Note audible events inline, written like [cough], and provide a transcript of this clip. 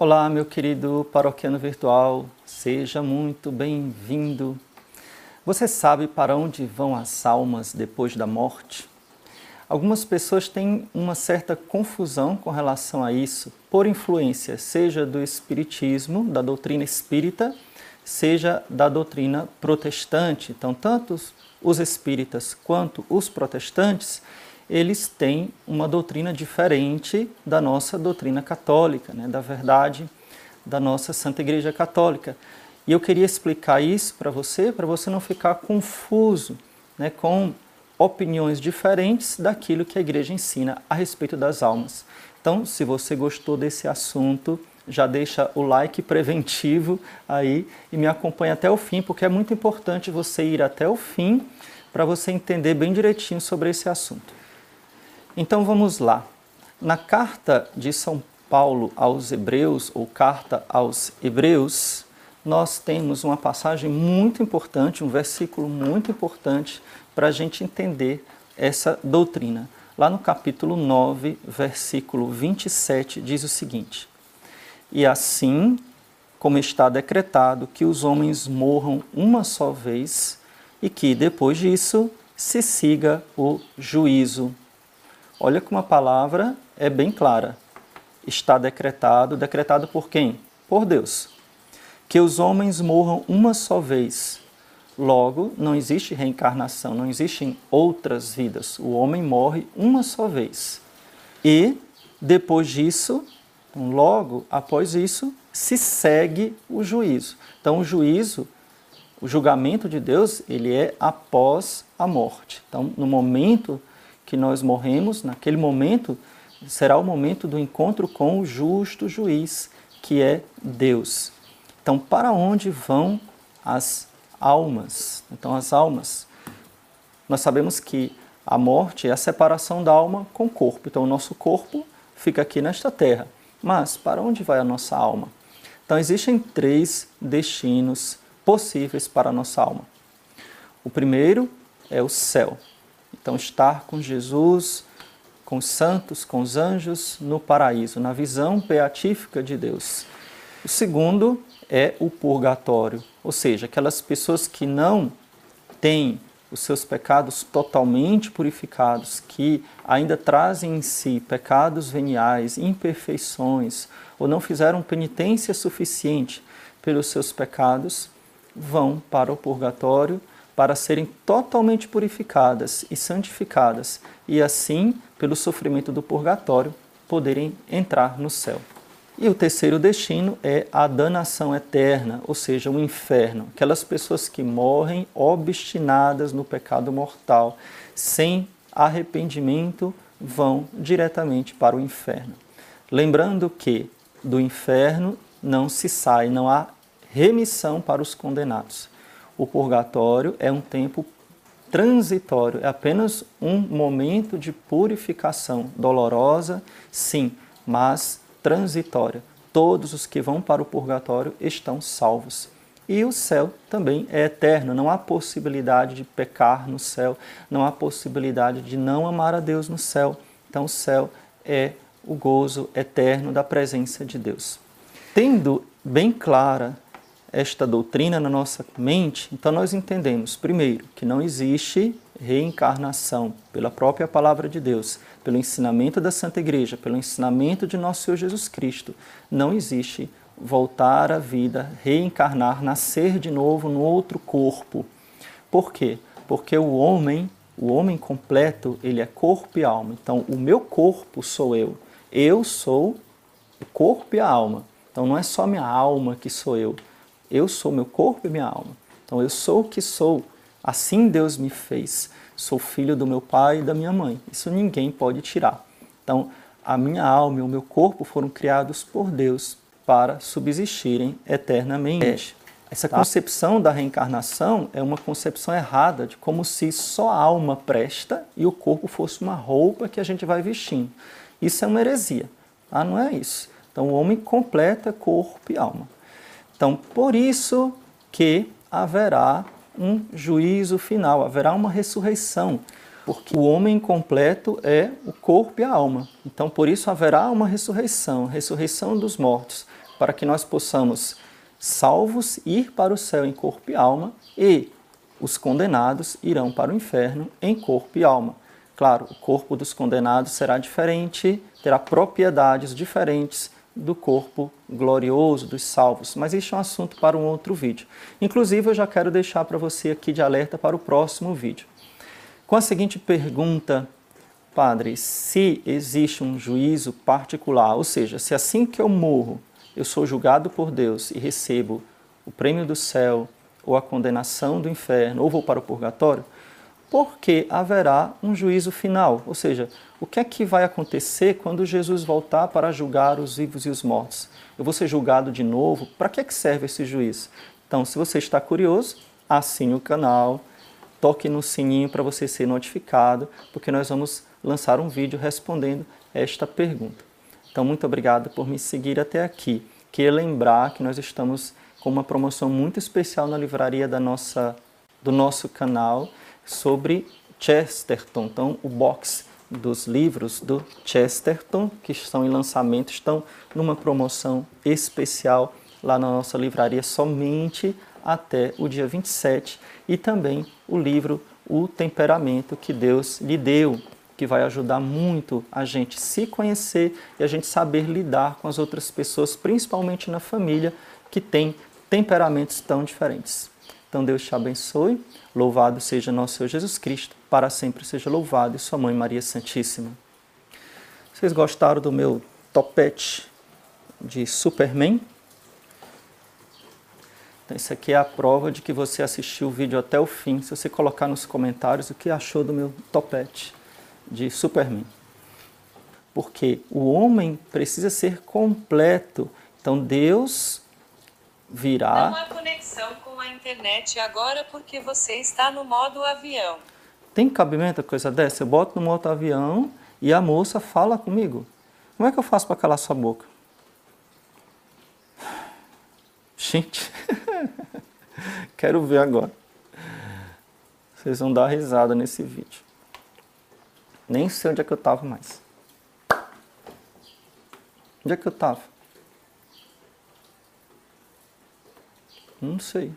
Olá, meu querido paroquiano virtual, seja muito bem-vindo. Você sabe para onde vão as almas depois da morte? Algumas pessoas têm uma certa confusão com relação a isso, por influência seja do espiritismo, da doutrina espírita, seja da doutrina protestante. Então, tanto os espíritas quanto os protestantes eles têm uma doutrina diferente da nossa doutrina católica, né, da verdade da nossa Santa Igreja Católica. E eu queria explicar isso para você, para você não ficar confuso né, com opiniões diferentes daquilo que a Igreja ensina a respeito das almas. Então, se você gostou desse assunto, já deixa o like preventivo aí e me acompanha até o fim, porque é muito importante você ir até o fim para você entender bem direitinho sobre esse assunto. Então vamos lá. Na carta de São Paulo aos Hebreus, ou carta aos Hebreus, nós temos uma passagem muito importante, um versículo muito importante para a gente entender essa doutrina. Lá no capítulo 9, versículo 27, diz o seguinte: E assim como está decretado que os homens morram uma só vez e que depois disso se siga o juízo. Olha como a palavra é bem clara. Está decretado, decretado por quem? Por Deus. Que os homens morram uma só vez. Logo, não existe reencarnação, não existem outras vidas. O homem morre uma só vez. E, depois disso, então, logo após isso, se segue o juízo. Então, o juízo, o julgamento de Deus, ele é após a morte. Então, no momento que nós morremos, naquele momento será o momento do encontro com o justo juiz, que é Deus. Então, para onde vão as almas? Então, as almas, nós sabemos que a morte é a separação da alma com o corpo. Então, o nosso corpo fica aqui nesta terra. Mas para onde vai a nossa alma? Então, existem três destinos possíveis para a nossa alma. O primeiro é o céu. Então, estar com Jesus, com os santos, com os anjos no paraíso, na visão beatífica de Deus. O segundo é o purgatório, ou seja, aquelas pessoas que não têm os seus pecados totalmente purificados, que ainda trazem em si pecados veniais, imperfeições, ou não fizeram penitência suficiente pelos seus pecados, vão para o purgatório para serem totalmente purificadas e santificadas, e assim, pelo sofrimento do purgatório, poderem entrar no céu. E o terceiro destino é a danação eterna, ou seja, o inferno. Aquelas pessoas que morrem obstinadas no pecado mortal, sem arrependimento, vão diretamente para o inferno. Lembrando que do inferno não se sai, não há remissão para os condenados o purgatório é um tempo transitório, é apenas um momento de purificação dolorosa, sim, mas transitória. Todos os que vão para o purgatório estão salvos. E o céu também é eterno, não há possibilidade de pecar no céu, não há possibilidade de não amar a Deus no céu. Então, o céu é o gozo eterno da presença de Deus. Tendo bem clara esta doutrina na nossa mente, então nós entendemos, primeiro, que não existe reencarnação pela própria palavra de Deus, pelo ensinamento da Santa Igreja, pelo ensinamento de nosso Senhor Jesus Cristo. Não existe voltar à vida, reencarnar, nascer de novo no outro corpo. Por quê? Porque o homem, o homem completo, ele é corpo e alma. Então, o meu corpo sou eu. Eu sou o corpo e a alma. Então, não é só minha alma que sou eu. Eu sou meu corpo e minha alma. Então eu sou o que sou. Assim Deus me fez. Sou filho do meu pai e da minha mãe. Isso ninguém pode tirar. Então a minha alma e o meu corpo foram criados por Deus para subsistirem eternamente. Essa tá? concepção da reencarnação é uma concepção errada, de como se só a alma presta e o corpo fosse uma roupa que a gente vai vestindo. Isso é uma heresia. Ah, não é isso. Então o homem completa corpo e alma. Então, por isso que haverá um juízo final, haverá uma ressurreição, porque o homem completo é o corpo e a alma. Então, por isso haverá uma ressurreição, ressurreição dos mortos. para que nós possamos, salvos, ir para o céu em corpo e alma e os condenados irão para o inferno em corpo e alma. Claro, o corpo dos condenados será diferente, terá propriedades diferentes do corpo glorioso dos salvos, mas isso é um assunto para um outro vídeo. Inclusive, eu já quero deixar para você aqui de alerta para o próximo vídeo. Com a seguinte pergunta, Padre, se existe um juízo particular, ou seja, se assim que eu morro, eu sou julgado por Deus e recebo o prêmio do céu, ou a condenação do inferno, ou vou para o purgatório, porque haverá um juízo final. Ou seja, o que é que vai acontecer quando Jesus voltar para julgar os vivos e os mortos? Eu vou ser julgado de novo? Para que, é que serve esse juízo? Então, se você está curioso, assine o canal, toque no sininho para você ser notificado, porque nós vamos lançar um vídeo respondendo esta pergunta. Então, muito obrigado por me seguir até aqui. Queria lembrar que nós estamos com uma promoção muito especial na livraria da nossa, do nosso canal sobre Chesterton. Então, o box dos livros do Chesterton, que estão em lançamento, estão numa promoção especial lá na nossa livraria somente até o dia 27 e também o livro O Temperamento que Deus lhe deu, que vai ajudar muito a gente se conhecer e a gente saber lidar com as outras pessoas, principalmente na família, que tem temperamentos tão diferentes. Então Deus te abençoe, louvado seja nosso Senhor Jesus Cristo, para sempre seja louvado e sua mãe Maria Santíssima. Vocês gostaram do meu topete de Superman? Então, isso aqui é a prova de que você assistiu o vídeo até o fim. Se você colocar nos comentários o que achou do meu topete de Superman. Porque o homem precisa ser completo. Então Deus virá. Não há conexão com internet agora porque você está no modo avião. Tem cabimento a coisa dessa? Eu boto no modo avião e a moça fala comigo. Como é que eu faço para calar sua boca? Gente, [laughs] quero ver agora. Vocês vão dar risada nesse vídeo. Nem sei onde é que eu estava mais. Onde é que eu estava? Não sei.